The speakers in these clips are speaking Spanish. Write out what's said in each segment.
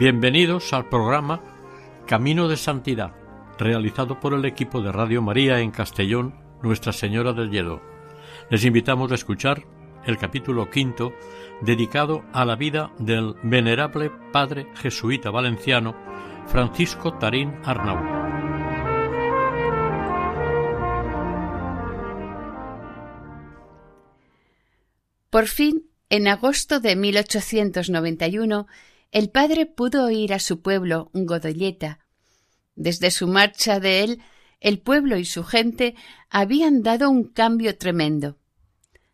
Bienvenidos al programa Camino de Santidad, realizado por el equipo de Radio María en Castellón, Nuestra Señora del Lledo. Les invitamos a escuchar el capítulo quinto dedicado a la vida del venerable padre jesuita valenciano Francisco Tarín Arnau. Por fin, en agosto de 1891, el padre pudo ir a su pueblo, Godolleta. Desde su marcha de él, el pueblo y su gente habían dado un cambio tremendo.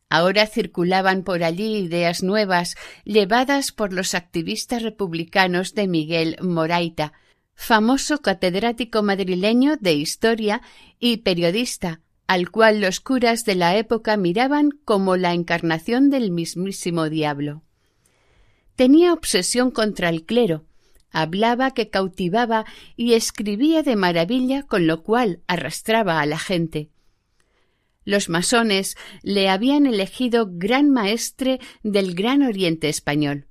Ahora circulaban por allí ideas nuevas, llevadas por los activistas republicanos de Miguel Moraita, famoso catedrático madrileño de historia y periodista, al cual los curas de la época miraban como la encarnación del mismísimo diablo. Tenía obsesión contra el clero, hablaba que cautivaba y escribía de maravilla, con lo cual arrastraba a la gente. Los masones le habían elegido gran maestre del Gran Oriente español.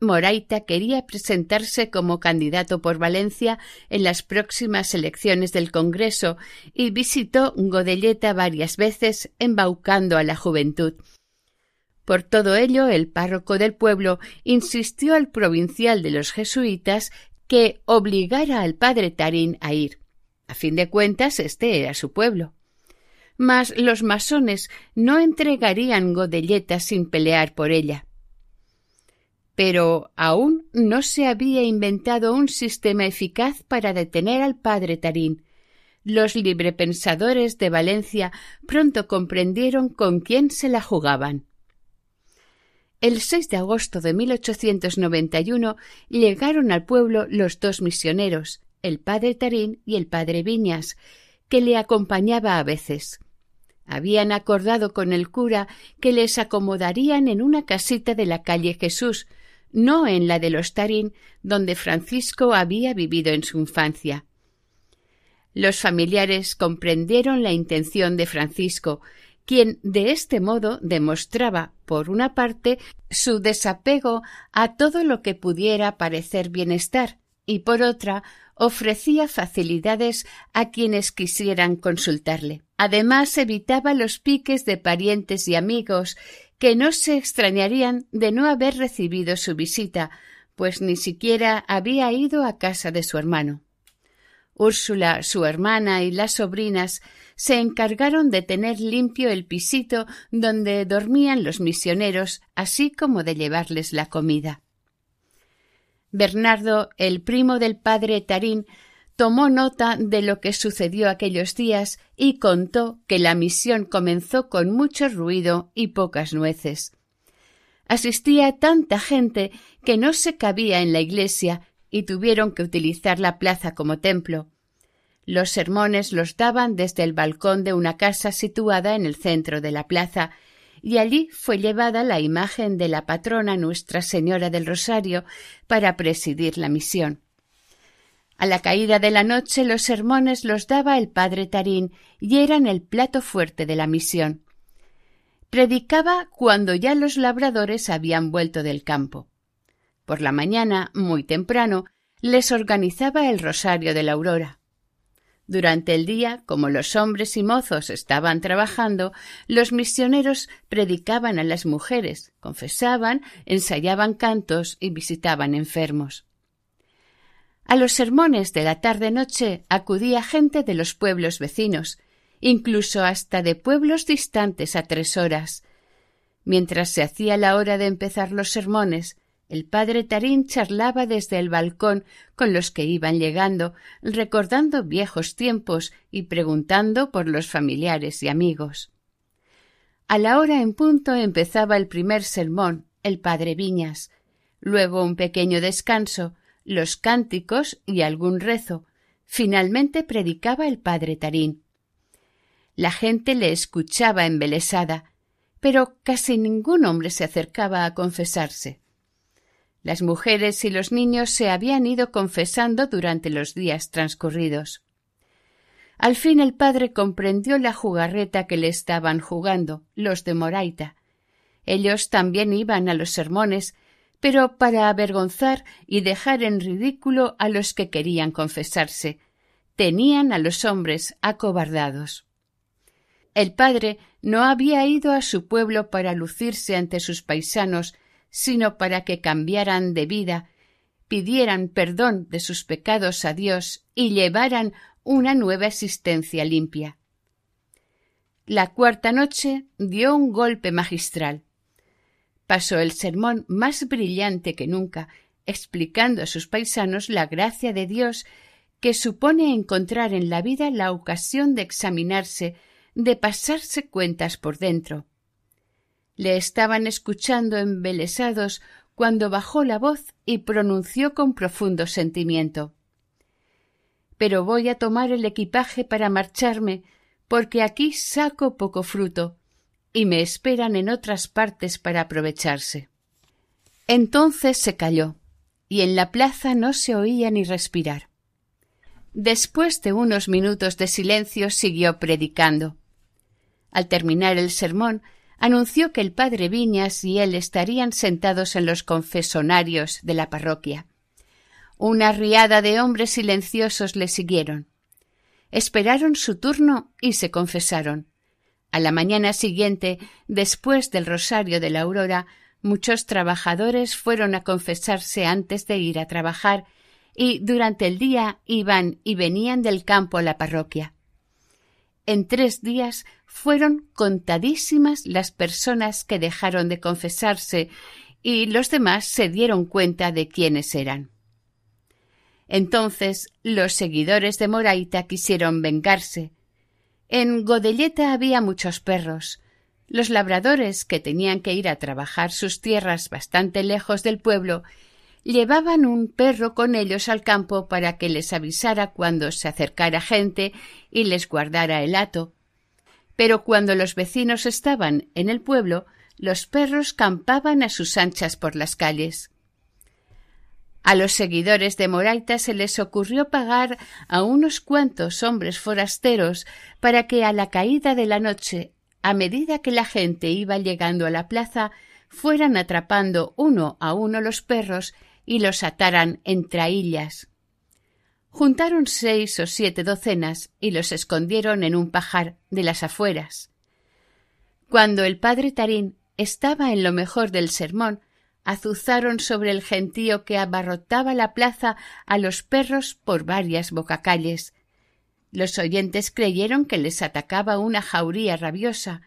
Moraita quería presentarse como candidato por Valencia en las próximas elecciones del Congreso y visitó Godelleta varias veces embaucando a la juventud. Por todo ello, el párroco del pueblo insistió al provincial de los jesuitas que obligara al padre Tarín a ir. A fin de cuentas, este era su pueblo. Mas los masones no entregarían Godelleta sin pelear por ella. Pero aún no se había inventado un sistema eficaz para detener al padre Tarín. Los librepensadores de Valencia pronto comprendieron con quién se la jugaban. El 6 de agosto de 1891 llegaron al pueblo los dos misioneros, el padre Tarín y el padre Viñas, que le acompañaba a veces. Habían acordado con el cura que les acomodarían en una casita de la calle Jesús, no en la de los Tarín, donde Francisco había vivido en su infancia. Los familiares comprendieron la intención de Francisco quien de este modo demostraba, por una parte, su desapego a todo lo que pudiera parecer bienestar, y por otra, ofrecía facilidades a quienes quisieran consultarle. Además, evitaba los piques de parientes y amigos que no se extrañarían de no haber recibido su visita, pues ni siquiera había ido a casa de su hermano. Úrsula, su hermana y las sobrinas se encargaron de tener limpio el pisito donde dormían los misioneros, así como de llevarles la comida. Bernardo, el primo del padre Tarín, tomó nota de lo que sucedió aquellos días y contó que la misión comenzó con mucho ruido y pocas nueces. Asistía tanta gente que no se cabía en la iglesia y tuvieron que utilizar la plaza como templo. Los sermones los daban desde el balcón de una casa situada en el centro de la plaza, y allí fue llevada la imagen de la patrona Nuestra Señora del Rosario para presidir la misión. A la caída de la noche los sermones los daba el padre Tarín y eran el plato fuerte de la misión. Predicaba cuando ya los labradores habían vuelto del campo. Por la mañana, muy temprano, les organizaba el rosario de la aurora. Durante el día, como los hombres y mozos estaban trabajando, los misioneros predicaban a las mujeres, confesaban, ensayaban cantos y visitaban enfermos. A los sermones de la tarde-noche acudía gente de los pueblos vecinos, incluso hasta de pueblos distantes a tres horas. Mientras se hacía la hora de empezar los sermones, El padre Tarín charlaba desde el balcón con los que iban llegando, recordando viejos tiempos y preguntando por los familiares y amigos. A la hora en punto empezaba el primer sermón, el padre Viñas, luego un pequeño descanso, los cánticos y algún rezo. Finalmente predicaba el padre Tarín. La gente le escuchaba embelesada, pero casi ningún hombre se acercaba a confesarse. Las mujeres y los niños se habían ido confesando durante los días transcurridos. Al fin el padre comprendió la jugarreta que le estaban jugando los de Moraita. Ellos también iban a los sermones, pero para avergonzar y dejar en ridículo a los que querían confesarse. Tenían a los hombres acobardados. El padre no había ido a su pueblo para lucirse ante sus paisanos sino para que cambiaran de vida, pidieran perdón de sus pecados a Dios y llevaran una nueva existencia limpia. La cuarta noche dio un golpe magistral. Pasó el sermón más brillante que nunca, explicando a sus paisanos la gracia de Dios que supone encontrar en la vida la ocasión de examinarse, de pasarse cuentas por dentro, le estaban escuchando embelesados cuando bajó la voz y pronunció con profundo sentimiento Pero voy a tomar el equipaje para marcharme, porque aquí saco poco fruto, y me esperan en otras partes para aprovecharse. Entonces se calló, y en la plaza no se oía ni respirar. Después de unos minutos de silencio siguió predicando. Al terminar el sermón anunció que el padre Viñas y él estarían sentados en los confesonarios de la parroquia. Una riada de hombres silenciosos le siguieron. Esperaron su turno y se confesaron. A la mañana siguiente, después del rosario de la aurora, muchos trabajadores fueron a confesarse antes de ir a trabajar y durante el día iban y venían del campo a la parroquia. En tres días fueron contadísimas las personas que dejaron de confesarse y los demás se dieron cuenta de quiénes eran. Entonces los seguidores de Moraita quisieron vengarse. En Godelleta había muchos perros. Los labradores, que tenían que ir a trabajar sus tierras bastante lejos del pueblo, llevaban un perro con ellos al campo para que les avisara cuando se acercara gente y les guardara el hato. Pero cuando los vecinos estaban en el pueblo, los perros campaban a sus anchas por las calles. A los seguidores de Moraita se les ocurrió pagar a unos cuantos hombres forasteros para que a la caída de la noche, a medida que la gente iba llegando a la plaza, fueran atrapando uno a uno los perros y los ataran en traillas. Juntaron seis o siete docenas y los escondieron en un pajar de las afueras. Cuando el padre Tarín estaba en lo mejor del sermón, azuzaron sobre el gentío que abarrotaba la plaza a los perros por varias bocacalles. Los oyentes creyeron que les atacaba una jauría rabiosa.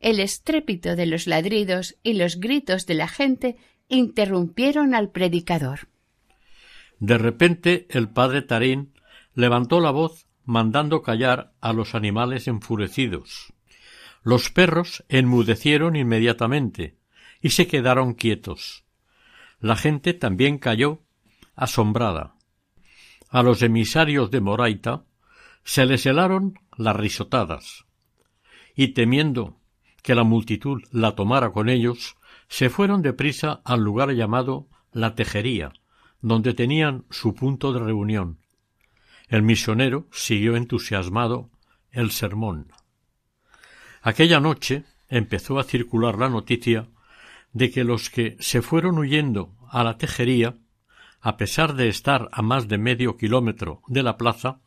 El estrépito de los ladridos y los gritos de la gente interrumpieron al predicador. De repente el padre Tarín levantó la voz mandando callar a los animales enfurecidos. Los perros enmudecieron inmediatamente y se quedaron quietos. La gente también cayó, asombrada. A los emisarios de Moraita se les helaron las risotadas, y temiendo que la multitud la tomara con ellos, se fueron deprisa al lugar llamado la Tejería, donde tenían su punto de reunión. El misionero siguió entusiasmado el sermón. Aquella noche empezó a circular la noticia de que los que se fueron huyendo a la tejería, a pesar de estar a más de medio kilómetro de la plaza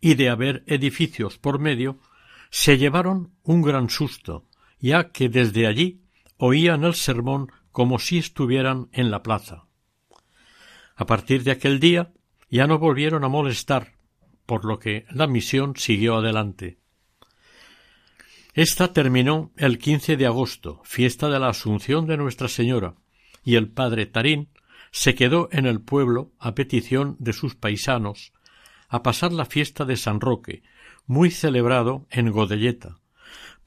y de haber edificios por medio, se llevaron un gran susto, ya que desde allí oían el sermón como si estuvieran en la plaza. A partir de aquel día ya no volvieron a molestar, por lo que la misión siguió adelante. Esta terminó el 15 de agosto, fiesta de la Asunción de Nuestra Señora, y el padre Tarín se quedó en el pueblo a petición de sus paisanos a pasar la fiesta de San Roque, muy celebrado en Godelleta,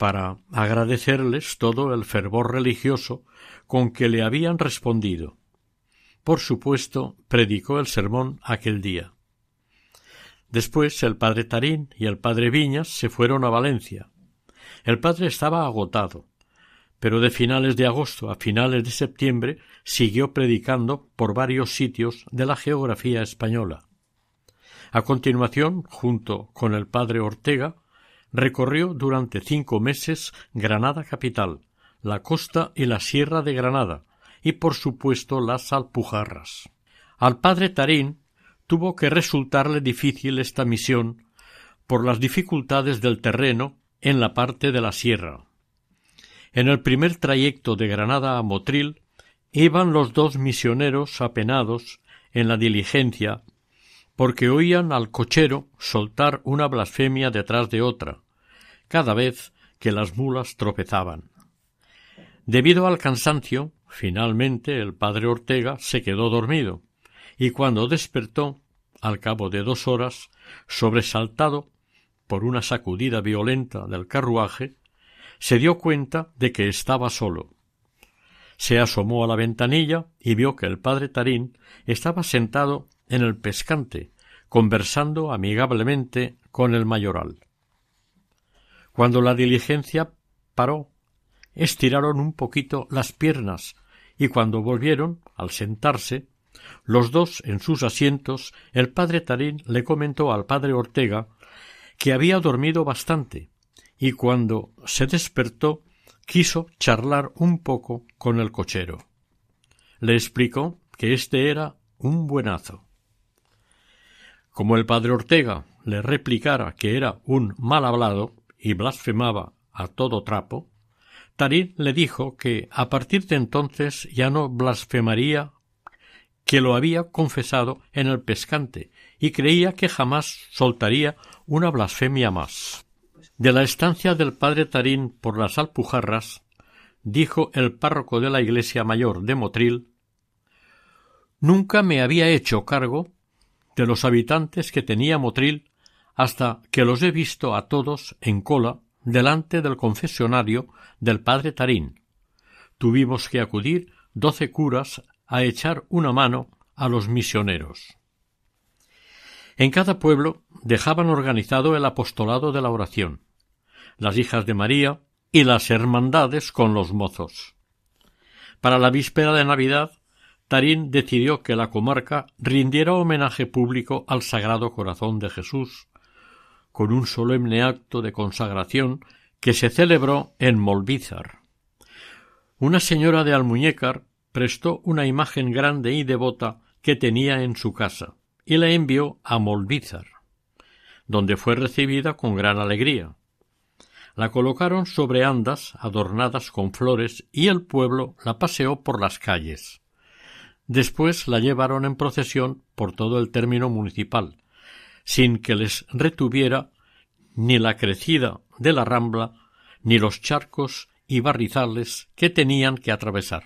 para agradecerles todo el fervor religioso con que le habían respondido. Por supuesto, predicó el sermón aquel día. Después el padre Tarín y el padre Viñas se fueron a Valencia. El padre estaba agotado, pero de finales de agosto a finales de septiembre siguió predicando por varios sitios de la geografía española. A continuación, junto con el padre Ortega, recorrió durante cinco meses Granada capital, la costa y la sierra de Granada, y por supuesto las Alpujarras. Al padre Tarín tuvo que resultarle difícil esta misión por las dificultades del terreno en la parte de la sierra. En el primer trayecto de Granada a Motril iban los dos misioneros apenados en la diligencia porque oían al cochero soltar una blasfemia detrás de otra, cada vez que las mulas tropezaban. Debido al cansancio, finalmente el padre Ortega se quedó dormido, y cuando despertó, al cabo de dos horas, sobresaltado por una sacudida violenta del carruaje, se dio cuenta de que estaba solo. Se asomó a la ventanilla y vio que el padre Tarín estaba sentado en el pescante, conversando amigablemente con el mayoral. Cuando la diligencia paró, estiraron un poquito las piernas y cuando volvieron, al sentarse, los dos en sus asientos, el padre Tarín le comentó al padre Ortega que había dormido bastante y cuando se despertó quiso charlar un poco con el cochero. Le explicó que este era un buenazo. Como el padre Ortega le replicara que era un mal hablado y blasfemaba a todo trapo, Tarín le dijo que a partir de entonces ya no blasfemaría, que lo había confesado en el pescante y creía que jamás soltaría una blasfemia más. De la estancia del padre Tarín por las Alpujarras, dijo el párroco de la iglesia mayor de Motril, Nunca me había hecho cargo de los habitantes que tenía Motril hasta que los he visto a todos en cola delante del confesionario del padre Tarín. Tuvimos que acudir doce curas a echar una mano a los misioneros. En cada pueblo dejaban organizado el apostolado de la oración las hijas de María y las hermandades con los mozos. Para la víspera de Navidad, Tarín decidió que la comarca rindiera homenaje público al Sagrado Corazón de Jesús, con un solemne acto de consagración que se celebró en Molvízar. Una señora de Almuñécar prestó una imagen grande y devota que tenía en su casa y la envió a Molvízar, donde fue recibida con gran alegría. La colocaron sobre andas adornadas con flores y el pueblo la paseó por las calles. Después la llevaron en procesión por todo el término municipal, sin que les retuviera ni la crecida de la rambla ni los charcos y barrizales que tenían que atravesar.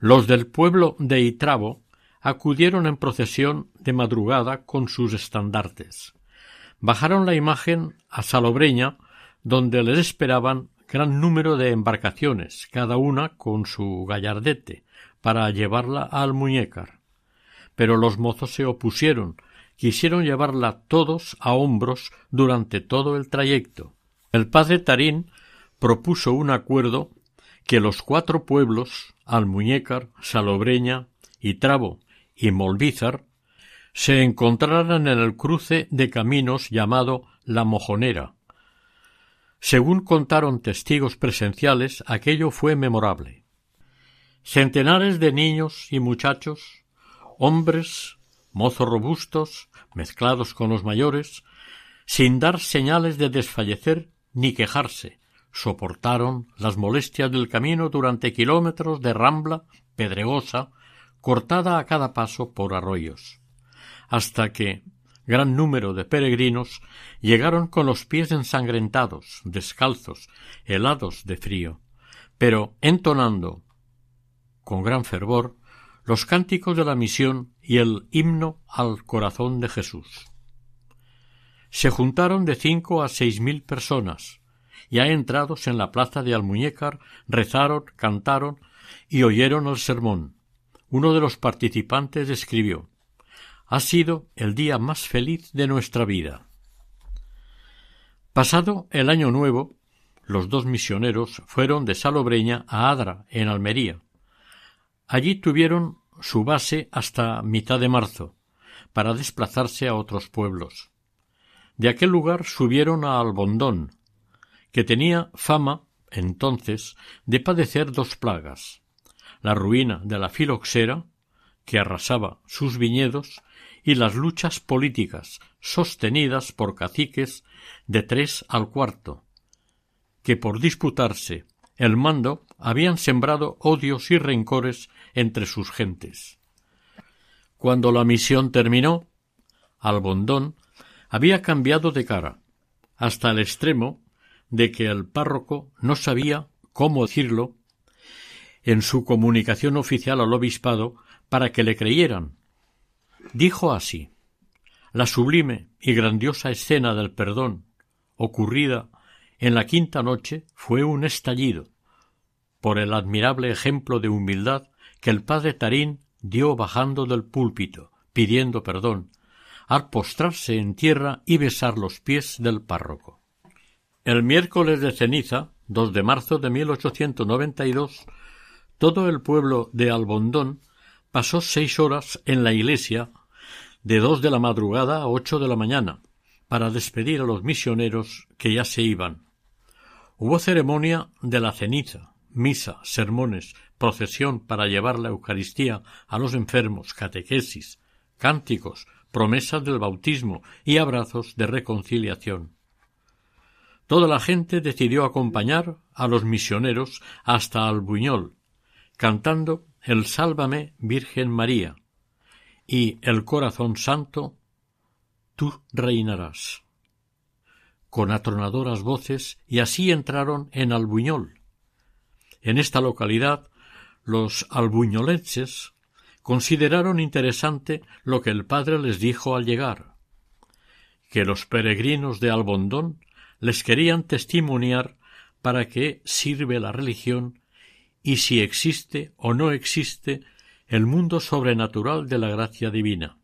Los del pueblo de Itrabo acudieron en procesión de madrugada con sus estandartes. Bajaron la imagen a Salobreña donde les esperaban gran número de embarcaciones, cada una con su gallardete, para llevarla al muñecar. Pero los mozos se opusieron, quisieron llevarla todos a hombros durante todo el trayecto. El padre Tarín propuso un acuerdo que los cuatro pueblos, Almuñécar, Salobreña, Trabo y Molvízar, se encontraran en el cruce de caminos llamado La Mojonera, según contaron testigos presenciales, aquello fue memorable. Centenares de niños y muchachos, hombres, mozos robustos, mezclados con los mayores, sin dar señales de desfallecer ni quejarse, soportaron las molestias del camino durante kilómetros de rambla pedregosa, cortada a cada paso por arroyos, hasta que, gran número de peregrinos llegaron con los pies ensangrentados, descalzos, helados de frío, pero entonando con gran fervor los cánticos de la misión y el himno al corazón de Jesús. Se juntaron de cinco a seis mil personas, ya entrados en la plaza de Almuñécar, rezaron, cantaron y oyeron el sermón. Uno de los participantes escribió Ha sido el día más feliz de nuestra vida. Pasado el año nuevo, los dos misioneros fueron de Salobreña a Adra, en Almería. Allí tuvieron su base hasta mitad de marzo, para desplazarse a otros pueblos. De aquel lugar subieron a Albondón, que tenía fama, entonces, de padecer dos plagas la ruina de la filoxera, que arrasaba sus viñedos, y las luchas políticas sostenidas por caciques de tres al cuarto, que por disputarse el mando habían sembrado odios y rencores entre sus gentes. Cuando la misión terminó, Albondón había cambiado de cara, hasta el extremo de que el párroco no sabía cómo decirlo en su comunicación oficial al obispado para que le creyeran. Dijo así La sublime y grandiosa escena del perdón ocurrida en la quinta noche fue un estallido por el admirable ejemplo de humildad que el padre Tarín dio bajando del púlpito, pidiendo perdón, al postrarse en tierra y besar los pies del párroco. El miércoles de ceniza, 2 de marzo de 1892, todo el pueblo de Albondón pasó seis horas en la iglesia de dos de la madrugada a ocho de la mañana para despedir a los misioneros que ya se iban. Hubo ceremonia de la ceniza, misa, sermones, procesión para llevar la Eucaristía a los enfermos, catequesis, cánticos, promesas del bautismo y abrazos de reconciliación. Toda la gente decidió acompañar a los misioneros hasta Albuñol, cantando el Sálvame Virgen María y el Corazón Santo, tú reinarás. Con atronadoras voces y así entraron en Albuñol. En esta localidad los albuñolenses consideraron interesante lo que el padre les dijo al llegar, que los peregrinos de Albondón les querían testimoniar para qué sirve la religión y si existe o no existe el mundo sobrenatural de la gracia divina.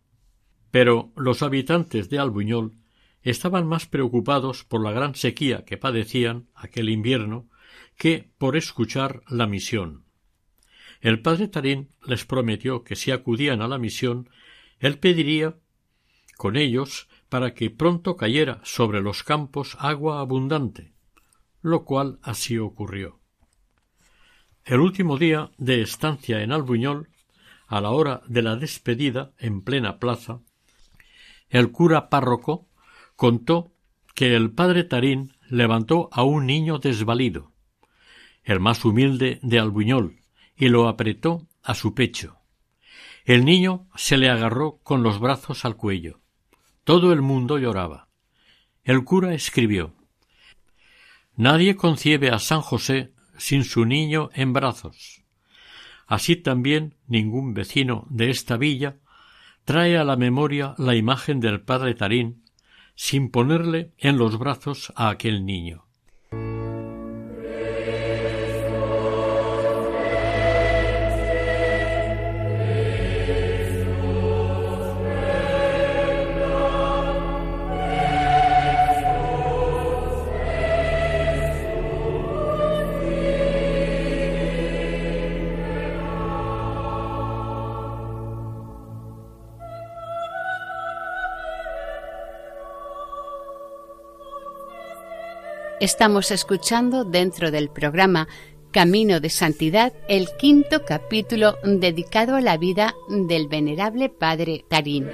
Pero los habitantes de Albuñol estaban más preocupados por la gran sequía que padecían aquel invierno que por escuchar la misión. El padre Tarín les prometió que si acudían a la misión, él pediría con ellos para que pronto cayera sobre los campos agua abundante, lo cual así ocurrió. El último día de estancia en Albuñol, a la hora de la despedida en plena plaza, el cura párroco contó que el padre Tarín levantó a un niño desvalido, el más humilde de Albuñol, y lo apretó a su pecho. El niño se le agarró con los brazos al cuello. Todo el mundo lloraba. El cura escribió Nadie concibe a San José sin su niño en brazos. Así también ningún vecino de esta villa trae a la memoria la imagen del padre Tarín sin ponerle en los brazos a aquel niño. Estamos escuchando dentro del programa Camino de Santidad el quinto capítulo dedicado a la vida del venerable Padre Tarín.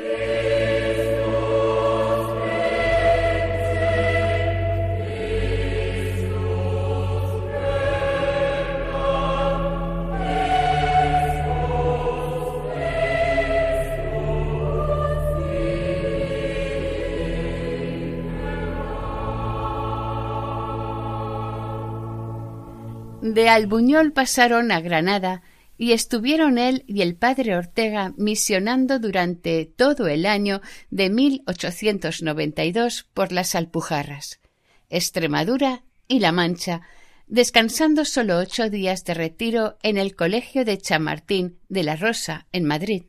De Albuñol pasaron a Granada y estuvieron él y el padre Ortega misionando durante todo el año de 1892 por las Alpujarras, Extremadura y La Mancha, descansando solo ocho días de retiro en el Colegio de Chamartín de la Rosa, en Madrid.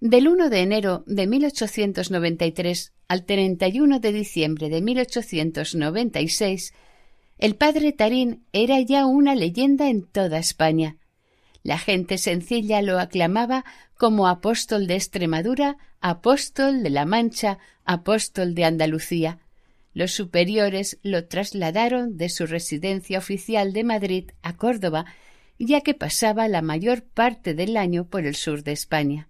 Del 1 de enero de 1893 al 31 de diciembre de 1896, el padre Tarín era ya una leyenda en toda España. La gente sencilla lo aclamaba como apóstol de Extremadura, apóstol de la Mancha, apóstol de Andalucía. Los superiores lo trasladaron de su residencia oficial de Madrid a Córdoba, ya que pasaba la mayor parte del año por el sur de España.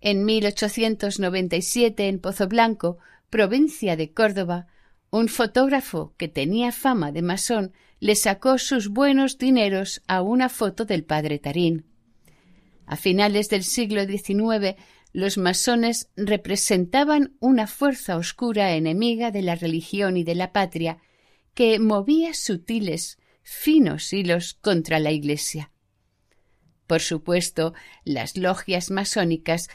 En 1897, en Pozo Blanco, provincia de Córdoba, un fotógrafo que tenía fama de masón le sacó sus buenos dineros a una foto del padre Tarín. A finales del siglo XIX, los masones representaban una fuerza oscura enemiga de la religión y de la patria que movía sutiles, finos hilos contra la Iglesia. Por supuesto, las logias masónicas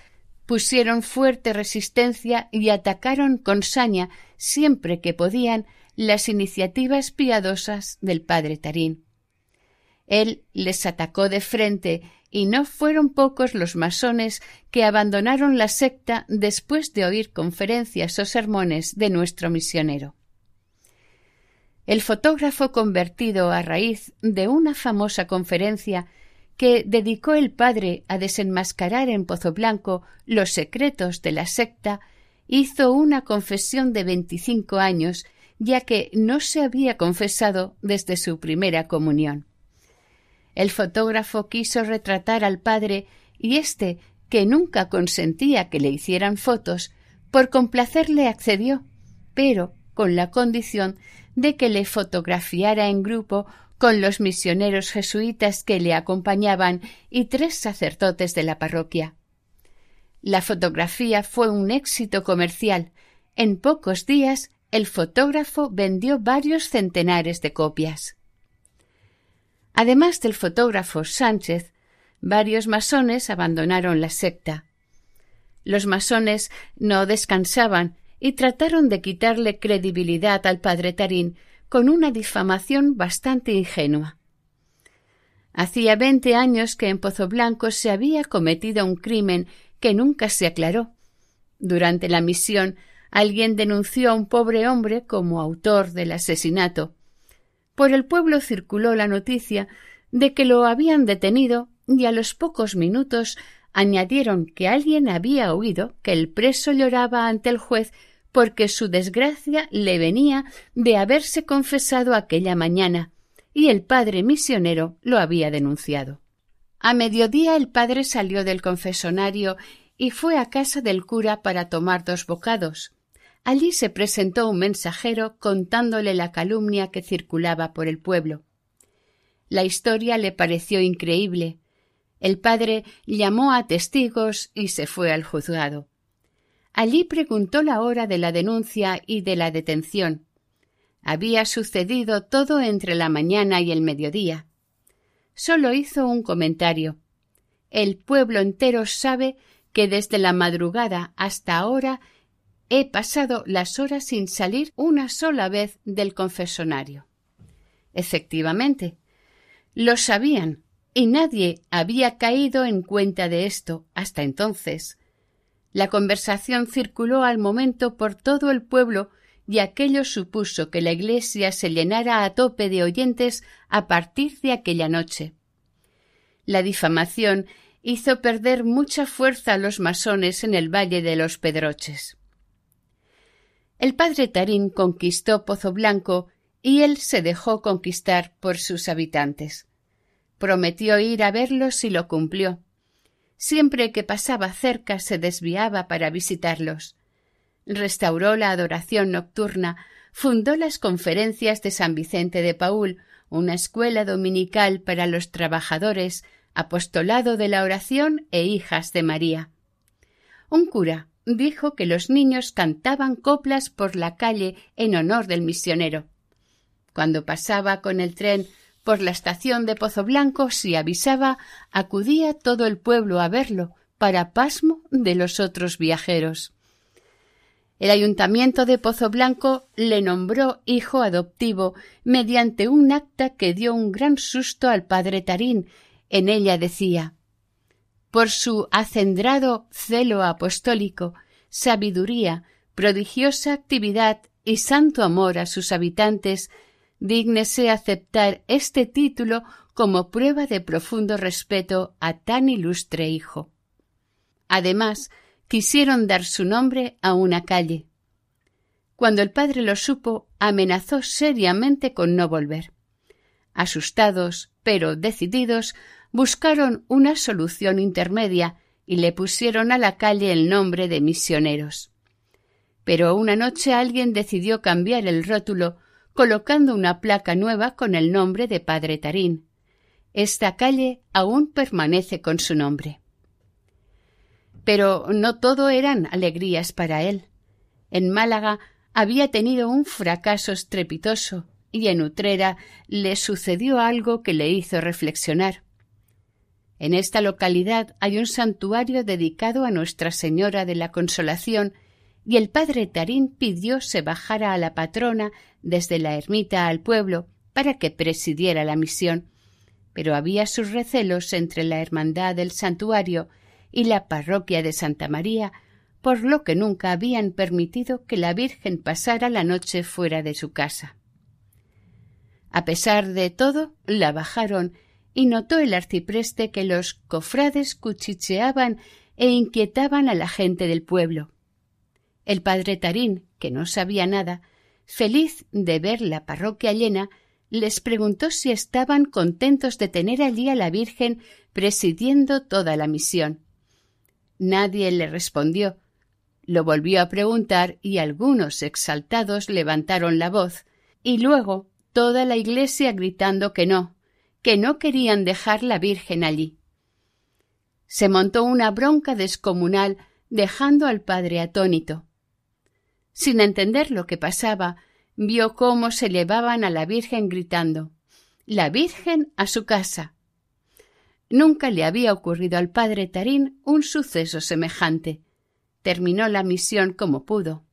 pusieron fuerte resistencia y atacaron con saña siempre que podían las iniciativas piadosas del padre Tarín. Él les atacó de frente y no fueron pocos los masones que abandonaron la secta después de oír conferencias o sermones de nuestro misionero. El fotógrafo convertido a raíz de una famosa conferencia que dedicó el padre a desenmascarar en Pozo Blanco los secretos de la secta, hizo una confesión de veinticinco años, ya que no se había confesado desde su primera comunión. El fotógrafo quiso retratar al padre y éste, que nunca consentía que le hicieran fotos, por complacerle accedió, pero con la condición de que le fotografiara en grupo con los misioneros jesuitas que le acompañaban y tres sacerdotes de la parroquia. La fotografía fue un éxito comercial. En pocos días el fotógrafo vendió varios centenares de copias. Además del fotógrafo Sánchez, varios masones abandonaron la secta. Los masones no descansaban y trataron de quitarle credibilidad al padre Tarín con una difamación bastante ingenua. Hacía veinte años que en Pozo Blanco se había cometido un crimen que nunca se aclaró. Durante la misión alguien denunció a un pobre hombre como autor del asesinato. Por el pueblo circuló la noticia de que lo habían detenido y a los pocos minutos añadieron que alguien había oído que el preso lloraba ante el juez porque su desgracia le venía de haberse confesado aquella mañana, y el padre misionero lo había denunciado. A mediodía el padre salió del confesonario y fue a casa del cura para tomar dos bocados. Allí se presentó un mensajero contándole la calumnia que circulaba por el pueblo. La historia le pareció increíble. El padre llamó a testigos y se fue al juzgado. Allí preguntó la hora de la denuncia y de la detención. Había sucedido todo entre la mañana y el mediodía. Solo hizo un comentario. El pueblo entero sabe que desde la madrugada hasta ahora he pasado las horas sin salir una sola vez del confesonario. Efectivamente, lo sabían, y nadie había caído en cuenta de esto hasta entonces, la conversación circuló al momento por todo el pueblo y aquello supuso que la iglesia se llenara a tope de oyentes a partir de aquella noche. La difamación hizo perder mucha fuerza a los masones en el Valle de los Pedroches. El padre Tarín conquistó Pozo Blanco y él se dejó conquistar por sus habitantes. Prometió ir a verlos y lo cumplió. Siempre que pasaba cerca se desviaba para visitarlos. Restauró la adoración nocturna, fundó las conferencias de San Vicente de Paul, una escuela dominical para los trabajadores, apostolado de la oración e hijas de María. Un cura dijo que los niños cantaban coplas por la calle en honor del misionero. Cuando pasaba con el tren por la estación de Pozo Blanco, si avisaba, acudía todo el pueblo a verlo, para pasmo de los otros viajeros. El ayuntamiento de Pozo Blanco le nombró hijo adoptivo mediante un acta que dio un gran susto al padre Tarín. En ella decía Por su acendrado celo apostólico, sabiduría, prodigiosa actividad y santo amor a sus habitantes, dígnese aceptar este título como prueba de profundo respeto a tan ilustre hijo. Además, quisieron dar su nombre a una calle. Cuando el padre lo supo, amenazó seriamente con no volver. Asustados, pero decididos, buscaron una solución intermedia y le pusieron a la calle el nombre de misioneros. Pero una noche alguien decidió cambiar el rótulo colocando una placa nueva con el nombre de Padre Tarín. Esta calle aún permanece con su nombre. Pero no todo eran alegrías para él. En Málaga había tenido un fracaso estrepitoso y en Utrera le sucedió algo que le hizo reflexionar. En esta localidad hay un santuario dedicado a Nuestra Señora de la Consolación y el padre Tarín pidió se bajara a la patrona desde la ermita al pueblo para que presidiera la misión, pero había sus recelos entre la hermandad del santuario y la parroquia de Santa María, por lo que nunca habían permitido que la Virgen pasara la noche fuera de su casa. A pesar de todo, la bajaron y notó el arcipreste que los cofrades cuchicheaban e inquietaban a la gente del pueblo. El padre Tarín, que no sabía nada, feliz de ver la parroquia llena, les preguntó si estaban contentos de tener allí a la Virgen presidiendo toda la misión. Nadie le respondió. Lo volvió a preguntar y algunos exaltados levantaron la voz, y luego toda la iglesia gritando que no, que no querían dejar la Virgen allí. Se montó una bronca descomunal dejando al padre atónito. Sin entender lo que pasaba, vio cómo se llevaban a la Virgen gritando La Virgen a su casa. Nunca le había ocurrido al padre Tarín un suceso semejante. Terminó la misión como pudo.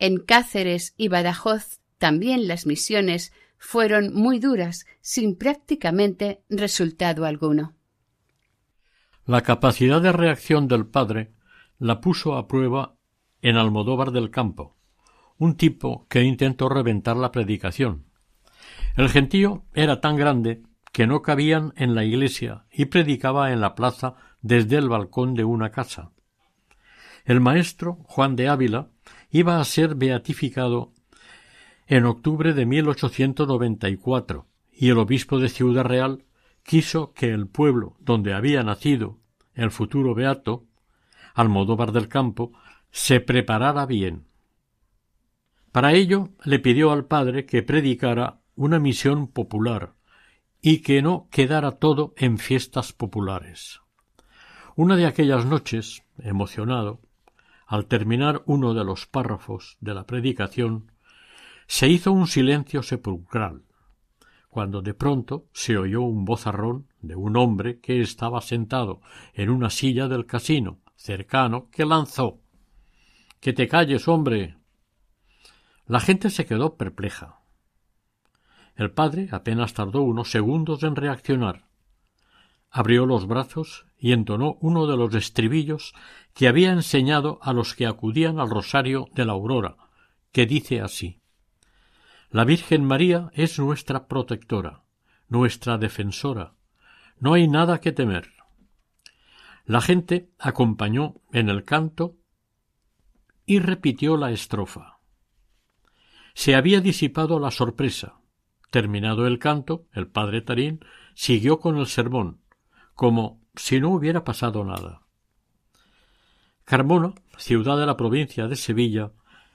En Cáceres y Badajoz también las misiones fueron muy duras, sin prácticamente resultado alguno. La capacidad de reacción del padre la puso a prueba en Almodóvar del Campo, un tipo que intentó reventar la predicación. El gentío era tan grande que no cabían en la iglesia y predicaba en la plaza desde el balcón de una casa. El maestro Juan de Ávila iba a ser beatificado en octubre de 1894 y el obispo de Ciudad Real quiso que el pueblo donde había nacido el futuro beato, Almodóvar del Campo, se preparara bien. Para ello le pidió al padre que predicara una misión popular y que no quedara todo en fiestas populares. Una de aquellas noches, emocionado, al terminar uno de los párrafos de la predicación, se hizo un silencio sepulcral, cuando de pronto se oyó un vozarrón de un hombre que estaba sentado en una silla del casino cercano que lanzó que te calles, hombre. La gente se quedó perpleja. El padre apenas tardó unos segundos en reaccionar. Abrió los brazos y entonó uno de los estribillos que había enseñado a los que acudían al rosario de la aurora, que dice así La Virgen María es nuestra protectora, nuestra defensora. No hay nada que temer. La gente acompañó en el canto y repitió la estrofa. Se había disipado la sorpresa. Terminado el canto, el padre Tarín siguió con el sermón, como si no hubiera pasado nada. Carmona, ciudad de la provincia de Sevilla,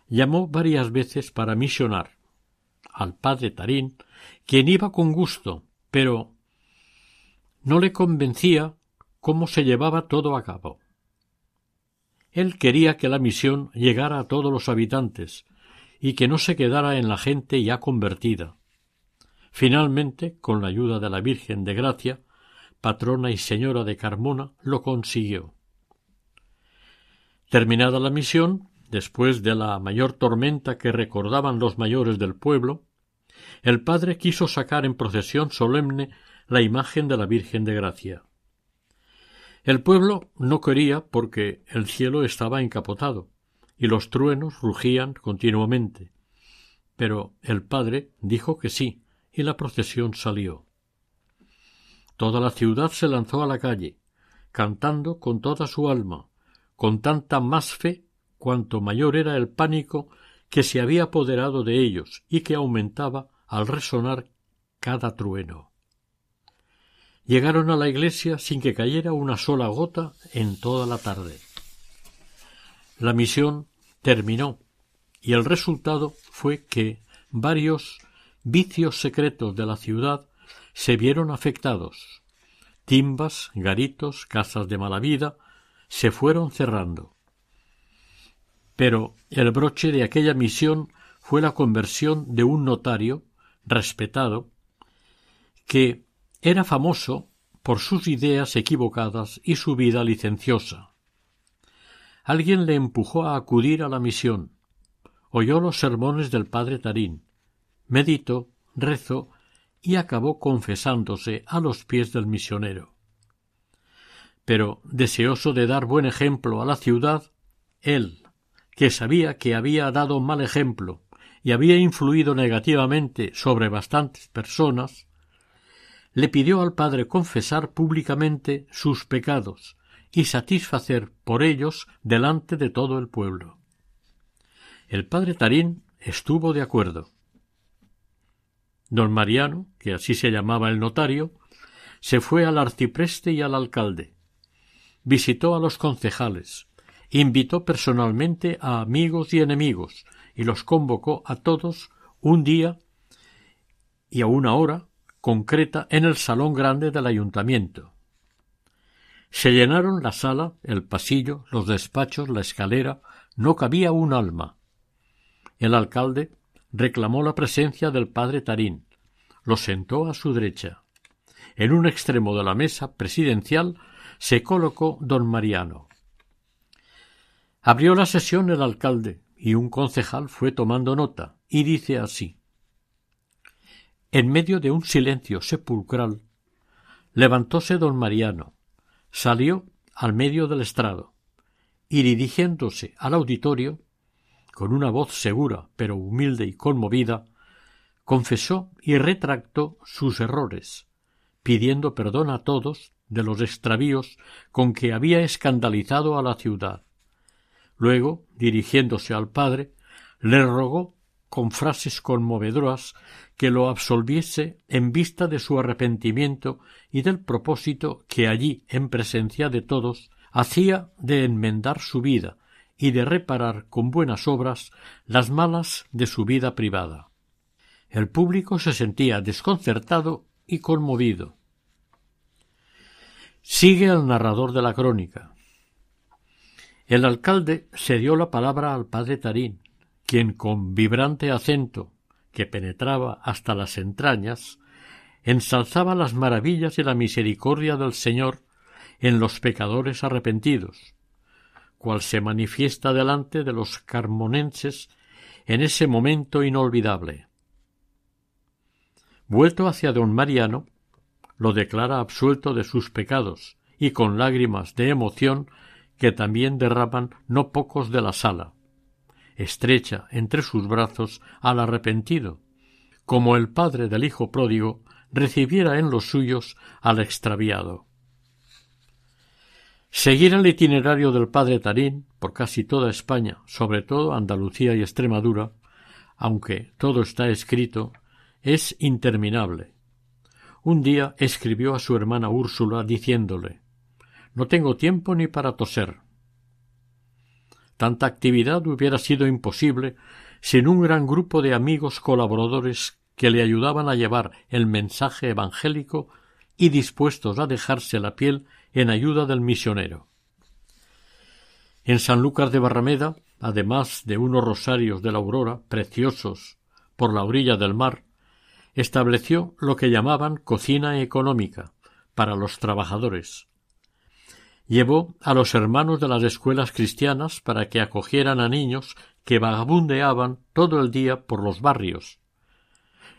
llamó varias veces para misionar al padre Tarín, quien iba con gusto, pero no le convencía cómo se llevaba todo a cabo. Él quería que la misión llegara a todos los habitantes y que no se quedara en la gente ya convertida. Finalmente, con la ayuda de la Virgen de Gracia, patrona y señora de Carmona, lo consiguió. Terminada la misión, después de la mayor tormenta que recordaban los mayores del pueblo, el padre quiso sacar en procesión solemne la imagen de la Virgen de Gracia. El pueblo no quería porque el cielo estaba encapotado y los truenos rugían continuamente. Pero el padre dijo que sí, y la procesión salió. Toda la ciudad se lanzó a la calle, cantando con toda su alma, con tanta más fe cuanto mayor era el pánico que se había apoderado de ellos y que aumentaba al resonar cada trueno. Llegaron a la iglesia sin que cayera una sola gota en toda la tarde. La misión terminó y el resultado fue que varios vicios secretos de la ciudad se vieron afectados. Timbas, garitos, casas de mala vida se fueron cerrando. Pero el broche de aquella misión fue la conversión de un notario respetado que era famoso por sus ideas equivocadas y su vida licenciosa. Alguien le empujó a acudir a la misión. Oyó los sermones del padre Tarín, meditó, rezó y acabó confesándose a los pies del misionero. Pero, deseoso de dar buen ejemplo a la ciudad, él, que sabía que había dado mal ejemplo y había influido negativamente sobre bastantes personas, le pidió al padre confesar públicamente sus pecados y satisfacer por ellos delante de todo el pueblo. El padre Tarín estuvo de acuerdo. Don Mariano, que así se llamaba el notario, se fue al arcipreste y al alcalde. Visitó a los concejales, invitó personalmente a amigos y enemigos, y los convocó a todos un día y a una hora concreta en el salón grande del ayuntamiento. Se llenaron la sala, el pasillo, los despachos, la escalera, no cabía un alma. El alcalde reclamó la presencia del padre Tarín, lo sentó a su derecha. En un extremo de la mesa presidencial se colocó don Mariano. Abrió la sesión el alcalde y un concejal fue tomando nota y dice así En medio de un silencio sepulcral levantóse don Mariano, salió al medio del estrado y dirigiéndose al auditorio con una voz segura pero humilde y conmovida confesó y retractó sus errores, pidiendo perdón a todos de los extravíos con que había escandalizado a la ciudad. Luego, dirigiéndose al padre, le rogó con frases conmovedoras que lo absolviese en vista de su arrepentimiento y del propósito que allí, en presencia de todos, hacía de enmendar su vida y de reparar con buenas obras las malas de su vida privada. El público se sentía desconcertado y conmovido. Sigue el narrador de la crónica. El alcalde se dio la palabra al padre Tarín, quien con vibrante acento que penetraba hasta las entrañas, ensalzaba las maravillas y la misericordia del Señor en los pecadores arrepentidos, cual se manifiesta delante de los carmonenses en ese momento inolvidable. Vuelto hacia don Mariano, lo declara absuelto de sus pecados y con lágrimas de emoción que también derraman no pocos de la sala. Estrecha entre sus brazos al arrepentido, como el padre del hijo pródigo recibiera en los suyos al extraviado. Seguir el itinerario del padre Tarín por casi toda España, sobre todo Andalucía y Extremadura, aunque todo está escrito es interminable. Un día escribió a su hermana Úrsula diciéndole No tengo tiempo ni para toser. Tanta actividad hubiera sido imposible sin un gran grupo de amigos colaboradores que le ayudaban a llevar el mensaje evangélico y dispuestos a dejarse la piel en ayuda del misionero. En San Lucas de Barrameda, además de unos rosarios de la aurora preciosos por la orilla del mar, estableció lo que llamaban cocina económica para los trabajadores. Llevó a los hermanos de las escuelas cristianas para que acogieran a niños que vagabundeaban todo el día por los barrios.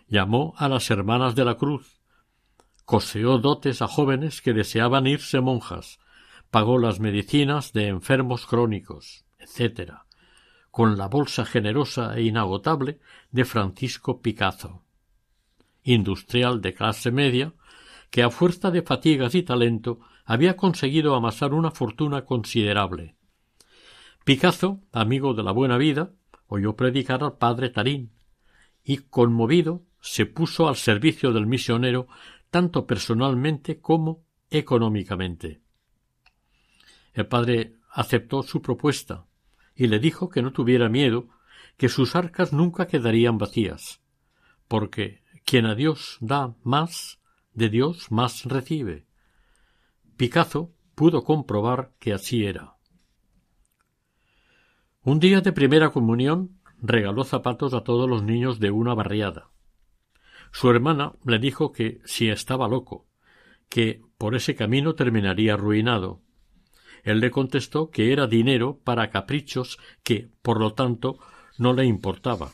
Llamó a las hermanas de la cruz, coseó dotes a jóvenes que deseaban irse monjas, pagó las medicinas de enfermos crónicos, etc., con la bolsa generosa e inagotable de Francisco Picazo, industrial de clase media, que a fuerza de fatigas y talento había conseguido amasar una fortuna considerable. Picazo, amigo de la buena vida, oyó predicar al padre Tarín, y conmovido se puso al servicio del misionero tanto personalmente como económicamente. El padre aceptó su propuesta y le dijo que no tuviera miedo, que sus arcas nunca quedarían vacías, porque quien a Dios da más, de Dios más recibe. Picazo pudo comprobar que así era. Un día de primera comunión regaló zapatos a todos los niños de una barriada. Su hermana le dijo que si estaba loco, que por ese camino terminaría arruinado, él le contestó que era dinero para caprichos que, por lo tanto, no le importaba.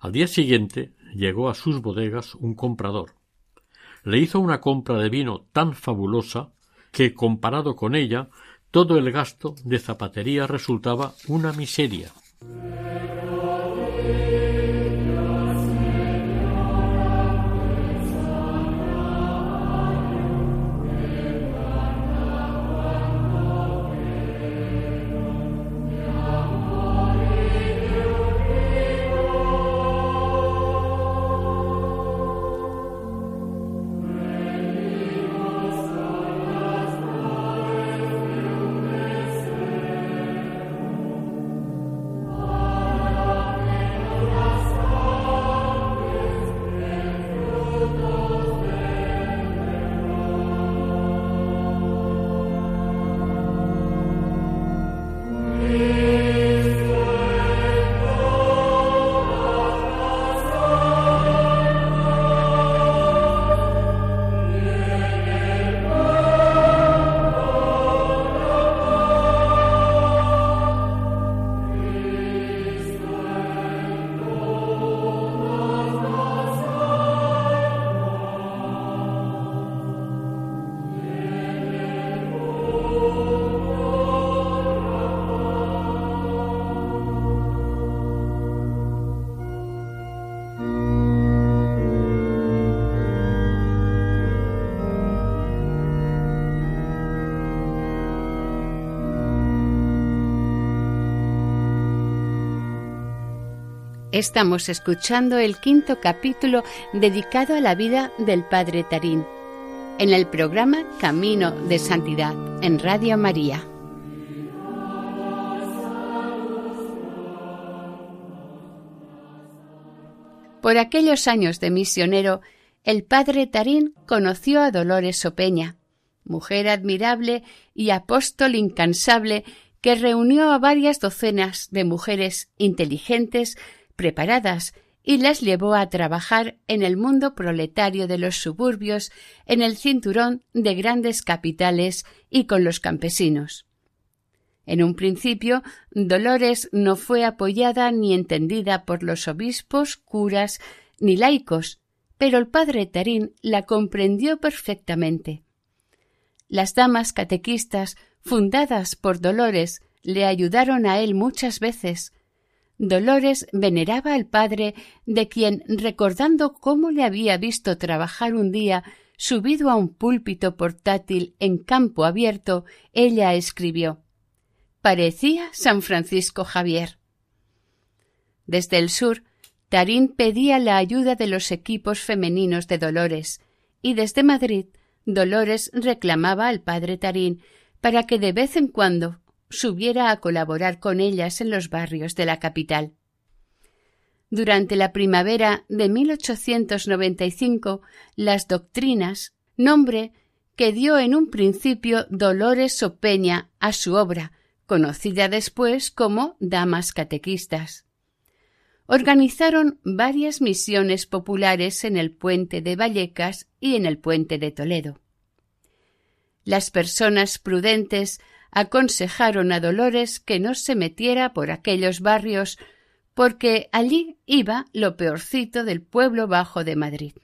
Al día siguiente llegó a sus bodegas un comprador. Le hizo una compra de vino tan fabulosa que, comparado con ella, todo el gasto de zapatería resultaba una miseria. Estamos escuchando el quinto capítulo dedicado a la vida del Padre Tarín, en el programa Camino de Santidad en Radio María. Por aquellos años de misionero, el padre Tarín conoció a Dolores Opeña, mujer admirable y apóstol incansable que reunió a varias docenas de mujeres inteligentes, preparadas y las llevó a trabajar en el mundo proletario de los suburbios, en el cinturón de grandes capitales y con los campesinos. En un principio, Dolores no fue apoyada ni entendida por los obispos, curas ni laicos, pero el padre Tarín la comprendió perfectamente. Las damas catequistas, fundadas por Dolores, le ayudaron a él muchas veces, Dolores veneraba al padre, de quien, recordando cómo le había visto trabajar un día subido a un púlpito portátil en campo abierto, ella escribió Parecía San Francisco Javier. Desde el sur, Tarín pedía la ayuda de los equipos femeninos de Dolores, y desde Madrid, Dolores reclamaba al padre Tarín para que de vez en cuando subiera a colaborar con ellas en los barrios de la capital. Durante la primavera de 1895, las doctrinas, nombre que dio en un principio Dolores Sopeña a su obra, conocida después como Damas Catequistas. organizaron varias misiones populares en el puente de Vallecas y en el puente de Toledo. Las personas prudentes aconsejaron a Dolores que no se metiera por aquellos barrios porque allí iba lo peorcito del pueblo bajo de Madrid.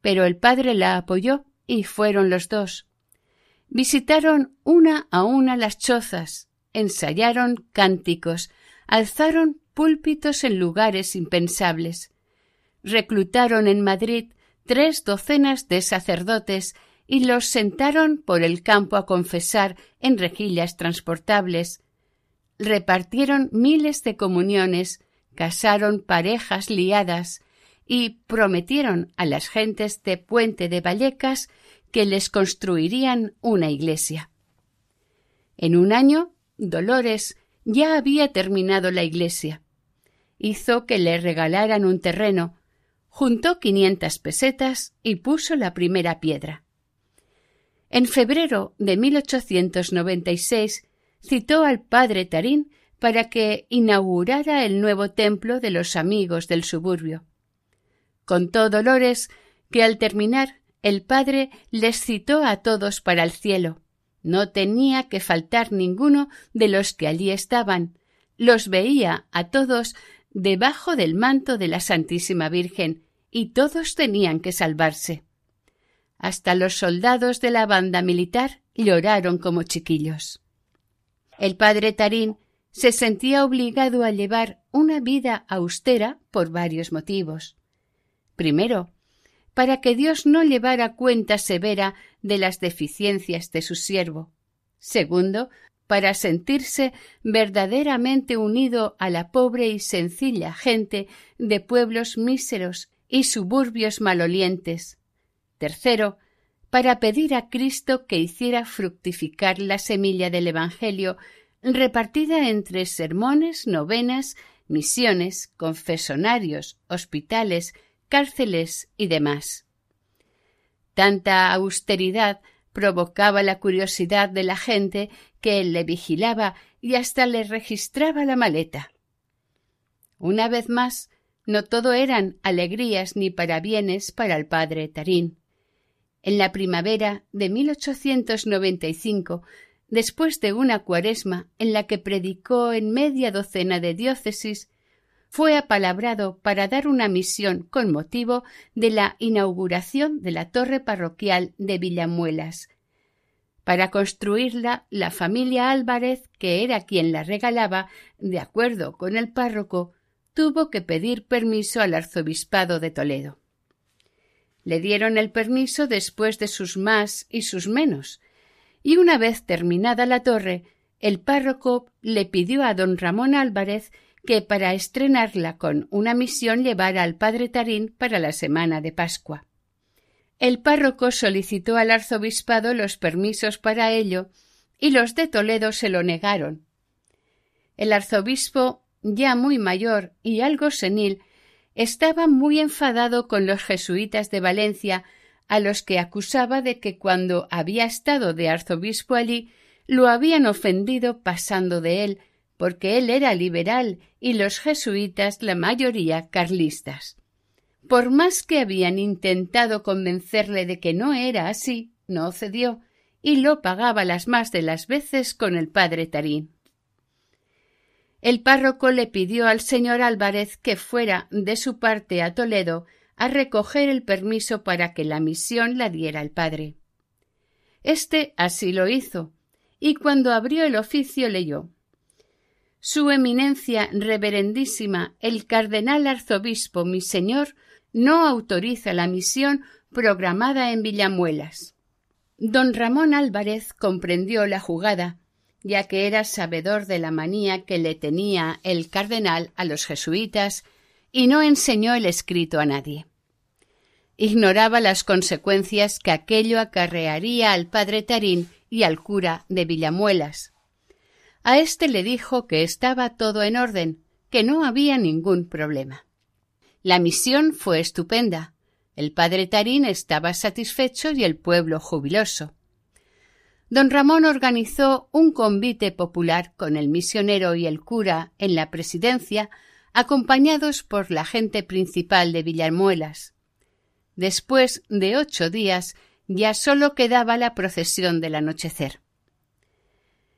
Pero el padre la apoyó y fueron los dos. Visitaron una a una las chozas, ensayaron cánticos, alzaron púlpitos en lugares impensables. Reclutaron en Madrid tres docenas de sacerdotes y los sentaron por el campo a confesar en rejillas transportables. Repartieron miles de comuniones, casaron parejas liadas y prometieron a las gentes de Puente de Vallecas que les construirían una iglesia. En un año, Dolores ya había terminado la iglesia. Hizo que le regalaran un terreno, juntó quinientas pesetas y puso la primera piedra. En febrero de 1896 citó al padre Tarín para que inaugurara el nuevo templo de los amigos del suburbio. Contó Dolores que al terminar el padre les citó a todos para el cielo. No tenía que faltar ninguno de los que allí estaban. Los veía a todos debajo del manto de la Santísima Virgen, y todos tenían que salvarse. Hasta los soldados de la banda militar lloraron como chiquillos. El padre Tarín se sentía obligado a llevar una vida austera por varios motivos. Primero, para que Dios no llevara cuenta severa de las deficiencias de su siervo. Segundo, para sentirse verdaderamente unido a la pobre y sencilla gente de pueblos míseros y suburbios malolientes. Tercero, para pedir a Cristo que hiciera fructificar la semilla del Evangelio repartida entre sermones, novenas, misiones, confesonarios, hospitales, cárceles y demás. Tanta austeridad provocaba la curiosidad de la gente que le vigilaba y hasta le registraba la maleta. Una vez más, no todo eran alegrías ni parabienes para el padre Tarín. En la primavera de 1895, después de una cuaresma en la que predicó en media docena de diócesis, fue apalabrado para dar una misión con motivo de la inauguración de la torre parroquial de Villamuelas. Para construirla, la familia Álvarez, que era quien la regalaba, de acuerdo con el párroco, tuvo que pedir permiso al arzobispado de Toledo. Le dieron el permiso después de sus más y sus menos, y una vez terminada la torre, el párroco le pidió a don Ramón Álvarez que para estrenarla con una misión llevara al padre Tarín para la semana de Pascua. El párroco solicitó al arzobispado los permisos para ello y los de Toledo se lo negaron. El arzobispo ya muy mayor y algo senil, estaba muy enfadado con los jesuitas de Valencia, a los que acusaba de que cuando había estado de arzobispo allí lo habían ofendido pasando de él, porque él era liberal y los jesuitas la mayoría carlistas. Por más que habían intentado convencerle de que no era así, no cedió, y lo pagaba las más de las veces con el padre Tarín. El párroco le pidió al señor Álvarez que fuera de su parte a Toledo a recoger el permiso para que la misión la diera el padre. Este así lo hizo, y cuando abrió el oficio leyó Su Eminencia Reverendísima el Cardenal Arzobispo mi señor no autoriza la misión programada en Villamuelas. Don Ramón Álvarez comprendió la jugada ya que era sabedor de la manía que le tenía el cardenal a los jesuitas y no enseñó el escrito a nadie. Ignoraba las consecuencias que aquello acarrearía al padre Tarín y al cura de Villamuelas. A éste le dijo que estaba todo en orden, que no había ningún problema. La misión fue estupenda. El padre Tarín estaba satisfecho y el pueblo jubiloso don Ramón organizó un convite popular con el misionero y el cura en la presidencia acompañados por la gente principal de Villarmuelas. Después de ocho días ya sólo quedaba la procesión del anochecer.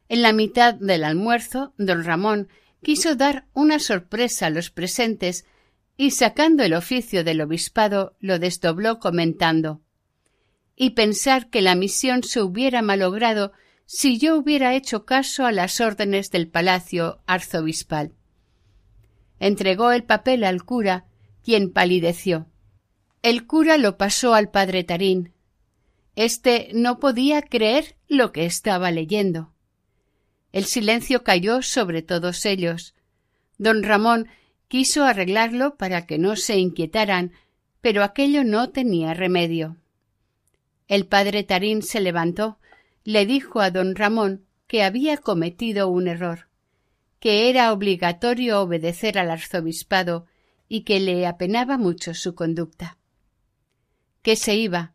En la mitad del almuerzo, don Ramón quiso dar una sorpresa a los presentes y sacando el oficio del obispado lo desdobló comentando y pensar que la misión se hubiera malogrado si yo hubiera hecho caso a las órdenes del palacio arzobispal. Entregó el papel al cura, quien palideció. El cura lo pasó al padre Tarín. Este no podía creer lo que estaba leyendo. El silencio cayó sobre todos ellos. Don Ramón quiso arreglarlo para que no se inquietaran, pero aquello no tenía remedio. El padre Tarín se levantó, le dijo a don Ramón que había cometido un error, que era obligatorio obedecer al arzobispado y que le apenaba mucho su conducta. Que se iba,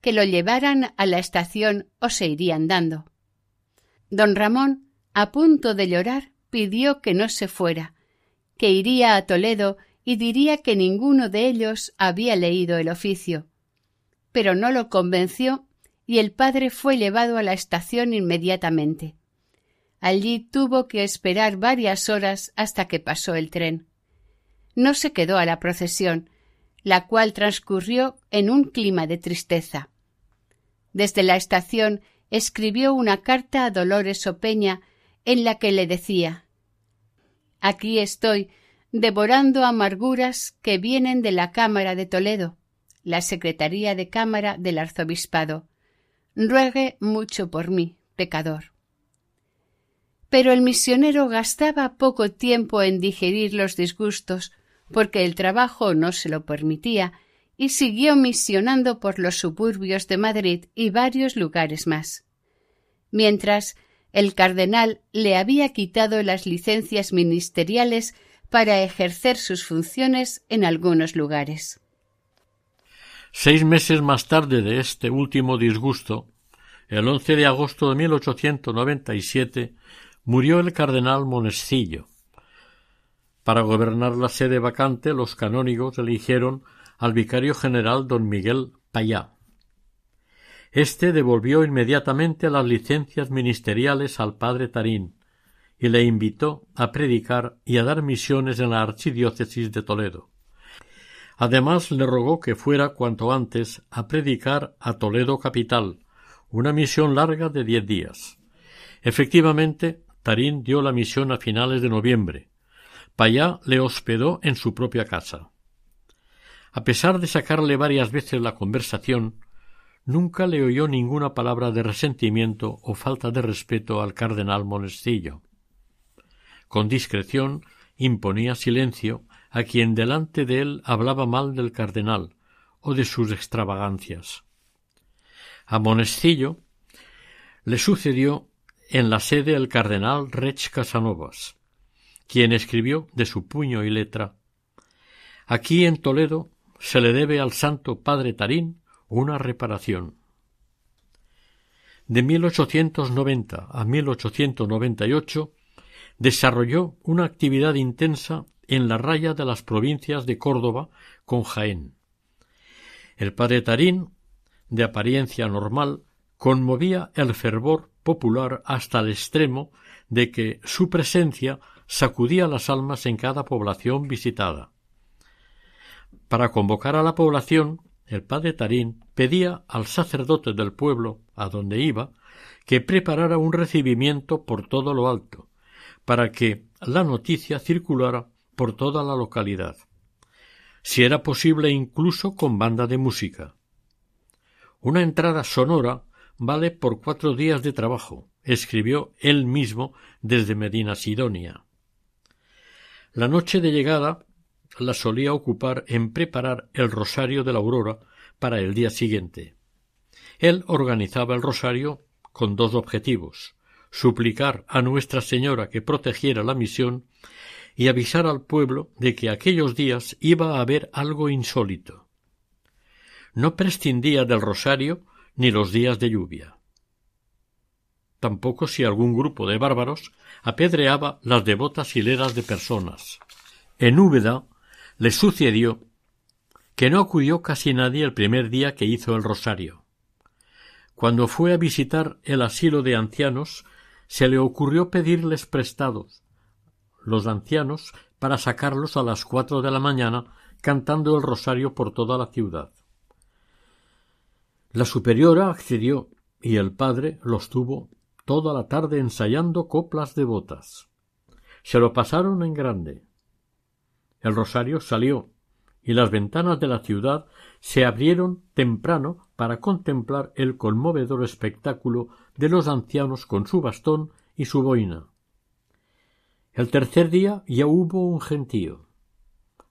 que lo llevaran a la estación o se iría andando. Don Ramón, a punto de llorar, pidió que no se fuera, que iría a Toledo y diría que ninguno de ellos había leído el oficio, pero no lo convenció y el padre fue llevado a la estación inmediatamente. Allí tuvo que esperar varias horas hasta que pasó el tren. No se quedó a la procesión, la cual transcurrió en un clima de tristeza. Desde la estación escribió una carta a Dolores Opeña en la que le decía Aquí estoy, devorando amarguras que vienen de la Cámara de Toledo la Secretaría de Cámara del Arzobispado. Ruegue mucho por mí, pecador. Pero el misionero gastaba poco tiempo en digerir los disgustos, porque el trabajo no se lo permitía, y siguió misionando por los suburbios de Madrid y varios lugares más. Mientras, el cardenal le había quitado las licencias ministeriales para ejercer sus funciones en algunos lugares. Seis meses más tarde de este último disgusto, el 11 de agosto de 1897, murió el cardenal Monescillo. Para gobernar la sede vacante, los canónigos eligieron al vicario general don Miguel Payá. Este devolvió inmediatamente las licencias ministeriales al padre Tarín y le invitó a predicar y a dar misiones en la archidiócesis de Toledo. Además le rogó que fuera cuanto antes a predicar a Toledo capital, una misión larga de diez días. Efectivamente, Tarín dio la misión a finales de noviembre. Payá le hospedó en su propia casa. A pesar de sacarle varias veces la conversación, nunca le oyó ninguna palabra de resentimiento o falta de respeto al cardenal Monestillo. Con discreción imponía silencio a quien delante de él hablaba mal del cardenal o de sus extravagancias. A Monestillo le sucedió en la sede el cardenal Rech Casanovas, quien escribió de su puño y letra Aquí en Toledo se le debe al santo padre Tarín una reparación. De 1890 a 1898 desarrolló una actividad intensa en la raya de las provincias de Córdoba con Jaén. El padre Tarín, de apariencia normal, conmovía el fervor popular hasta el extremo de que su presencia sacudía las almas en cada población visitada. Para convocar a la población, el padre Tarín pedía al sacerdote del pueblo a donde iba que preparara un recibimiento por todo lo alto, para que la noticia circulara por toda la localidad, si era posible incluso con banda de música. Una entrada sonora vale por cuatro días de trabajo, escribió él mismo desde Medina Sidonia. La noche de llegada la solía ocupar en preparar el rosario de la aurora para el día siguiente. Él organizaba el rosario con dos objetivos suplicar a Nuestra Señora que protegiera la misión y avisar al pueblo de que aquellos días iba a haber algo insólito. No prescindía del rosario ni los días de lluvia. Tampoco si algún grupo de bárbaros apedreaba las devotas hileras de personas En Úbeda le sucedió que no acudió casi nadie el primer día que hizo el rosario. Cuando fue a visitar el asilo de ancianos, se le ocurrió pedirles prestados los ancianos para sacarlos a las cuatro de la mañana cantando el rosario por toda la ciudad. La superiora accedió y el padre los tuvo toda la tarde ensayando coplas devotas. Se lo pasaron en grande. El rosario salió y las ventanas de la ciudad se abrieron temprano para contemplar el conmovedor espectáculo de los ancianos con su bastón y su boina. El tercer día ya hubo un gentío.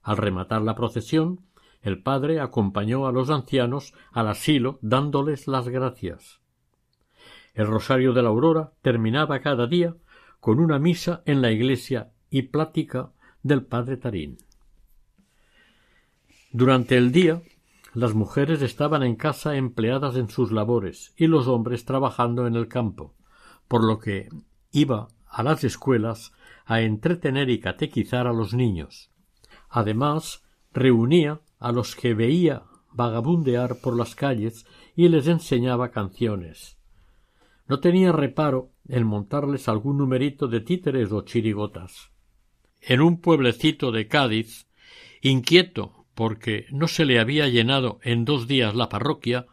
Al rematar la procesión, el padre acompañó a los ancianos al asilo dándoles las gracias. El rosario de la aurora terminaba cada día con una misa en la iglesia y plática del padre Tarín. Durante el día las mujeres estaban en casa empleadas en sus labores y los hombres trabajando en el campo, por lo que iba a las escuelas a entretener y catequizar a los niños. Además, reunía a los que veía vagabundear por las calles y les enseñaba canciones. No tenía reparo en montarles algún numerito de títeres o chirigotas. En un pueblecito de Cádiz, inquieto porque no se le había llenado en dos días la parroquia,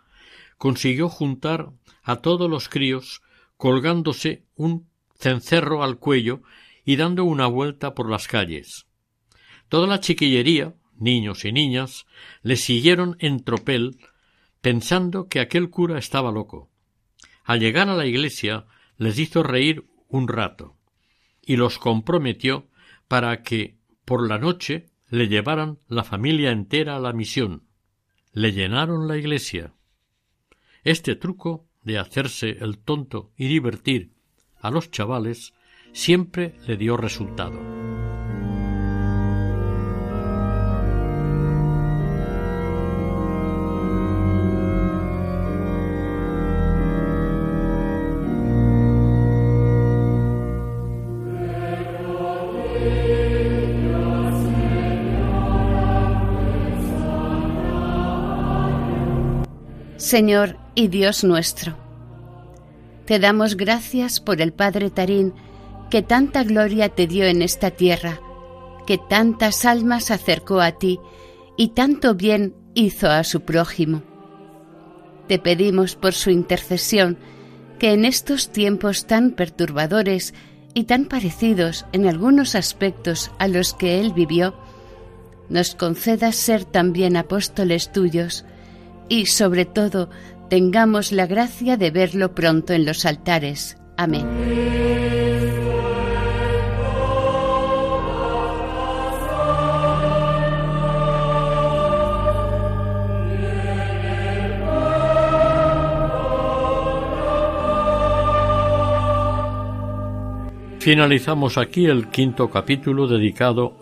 consiguió juntar a todos los críos colgándose un cencerro al cuello y dando una vuelta por las calles. Toda la chiquillería, niños y niñas, le siguieron en tropel, pensando que aquel cura estaba loco. Al llegar a la iglesia les hizo reír un rato y los comprometió para que por la noche le llevaran la familia entera a la misión. Le llenaron la iglesia. Este truco de hacerse el tonto y divertir a los chavales siempre le dio resultado. Señor y Dios nuestro. Te damos gracias por el Padre Tarín, que tanta gloria te dio en esta tierra, que tantas almas acercó a ti y tanto bien hizo a su prójimo. Te pedimos por su intercesión que en estos tiempos tan perturbadores y tan parecidos en algunos aspectos a los que él vivió, nos concedas ser también apóstoles tuyos, y sobre todo tengamos la gracia de verlo pronto en los altares. Amén. Finalizamos aquí el quinto capítulo dedicado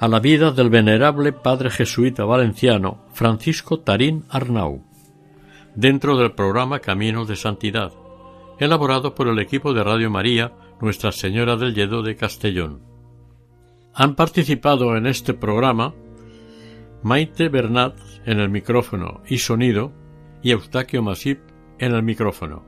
a la vida del venerable padre jesuita valenciano Francisco Tarín Arnau, dentro del programa Caminos de Santidad, elaborado por el equipo de Radio María Nuestra Señora del Lledo de Castellón. Han participado en este programa Maite Bernat en el micrófono y sonido y Eustaquio Masip en el micrófono.